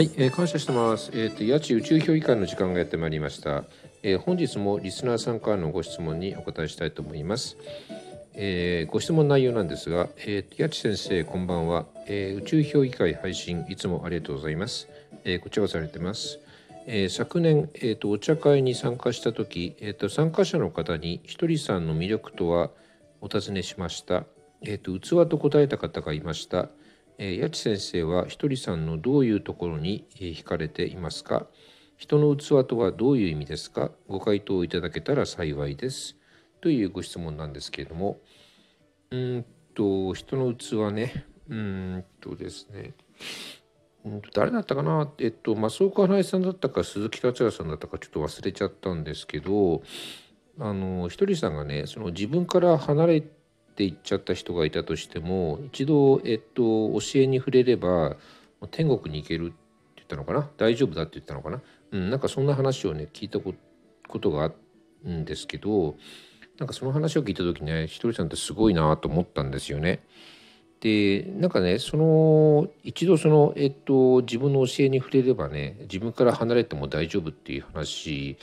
はい、えー、感謝してます。えっ、ー、と、八千宇宙評議会の時間がやってまいりました、えー。本日もリスナーさんからのご質問にお答えしたいと思います。えー、ご質問内容なんですが、えー、八千先生、こんばんは、えー。宇宙評議会配信、いつもありがとうございます。えー、こちらがされてます。えー、昨年、えーと、お茶会に参加した時、えーと、参加者の方にひとりさんの魅力とはお尋ねしました。えーと器と答えた方がいました。八千先生はひとりさんのどういうところに、え惹かれていますか？人の器とはどういう意味ですか？ご回答いただけたら幸いです。というご質問なんですけれども、うんと、人の器ね、うんとですね、うんと誰だったかな？えっと、増岡花江さんだったか鈴木達也さんだったかちょっと忘れちゃったんですけど、あの、ひとりさんがね、その自分から離れてって言っちゃった人がいたとしても一度、えっと、教えに触れれば天国に行けるって言ったのかな？大丈夫だって言ったのかな、うん、なんかそんな話をね聞いたことがあるんですけどなんかその話を聞いた時ねひとりさんってすごいなと思ったんですよね。でなんかねその一度その、えっと、自分の教えに触れればね自分から離れても大丈夫っていう話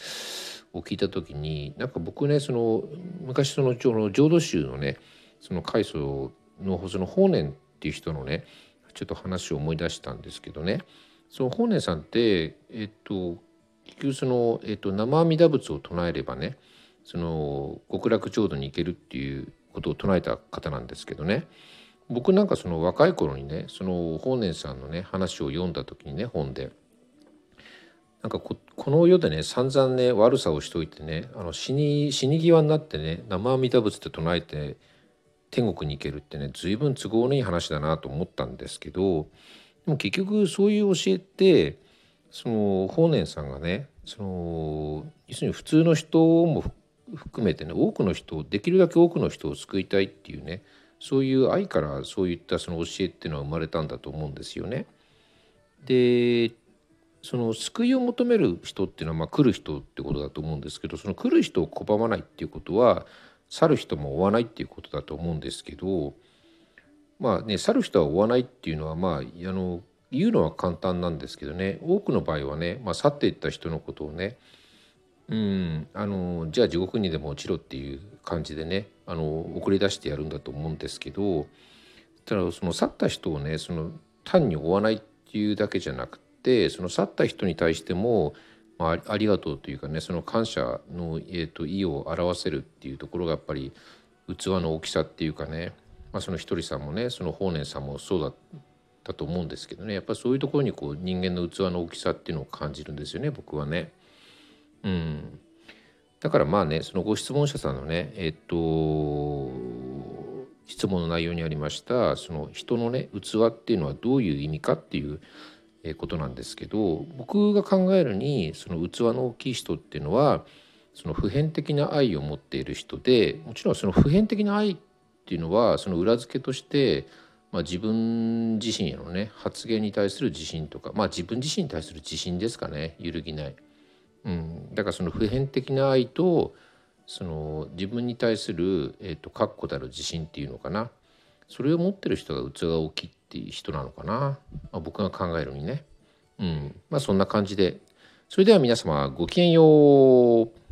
を聞いた時になんか僕ねその昔その浄土宗のねその開祖のその法然っていう人のねちょっと話を思い出したんですけどね。その法然さんってえっと結局その、えっと、生阿弥陀仏を唱えればねその極楽浄土に行けるっていうことを唱えた方なんですけどね。僕なんかその若い頃にねその法然さんのね話を読んだ時にね本でなんかこの世でね散々ね悪さをしといてねあの死に死に際になってね生阿弥陀仏って唱えて天国に行けるってね随分都合のいい話だなと思ったんですけどでも結局そういう教えってその法然さんがねその要するに普通の人も含めてね多くの人できるだけ多くの人を救いたいっていうねそういう愛からそういったその教えっていうのは生まれたんだと思うんですよね。でその救いを求める人っていうのはまあ来る人ってことだと思うんですけどその来る人を拒まないっていうことは去る人も追わないっていうことだと思うんですけどまあね去る人は追わないっていうのはまああの言うのは簡単なんですけどね。多くの場合はね、まあ、去っていった人のことをねうんあのじゃあ地獄にでも落ちろっていう感じでねあの送り出してやるんだと思うんですけどただその去った人をねその単に追わないっていうだけじゃなくてその去った人に対してもまあ、ありがとうというかねその感謝の、えーと、意を表せるっていうところがやっぱり器の大きさっていうかね、まあ、そのひとりさんもねその法然さんもそうだったと思うんですけどねやっぱそういうところにこう人間の器の大きさっていうのを感じるんですよね僕はね。うん、だからまあねそのご質問者さんのねえっ、と質問の内容にありましたその人のね器っていうのはどういう意味かっていうことなんですけど僕が考えるにその器の大きい人っていうのはその普遍的な愛を持っている人でもちろんその普遍的な愛っていうのはその裏付けとして、まあ、自分自身へのね発言に対する自信とかまあ自分自身に対する自信ですかね揺るぎない。うん、だからその普遍的な愛とその自分に対する、えーと、確固たる自信っていうのかなそれを持ってる人が器が大きいっていう人なのかな、まあ、僕が考えるにね。うん。まあそんな感じで。それでは皆様ごきげんよう。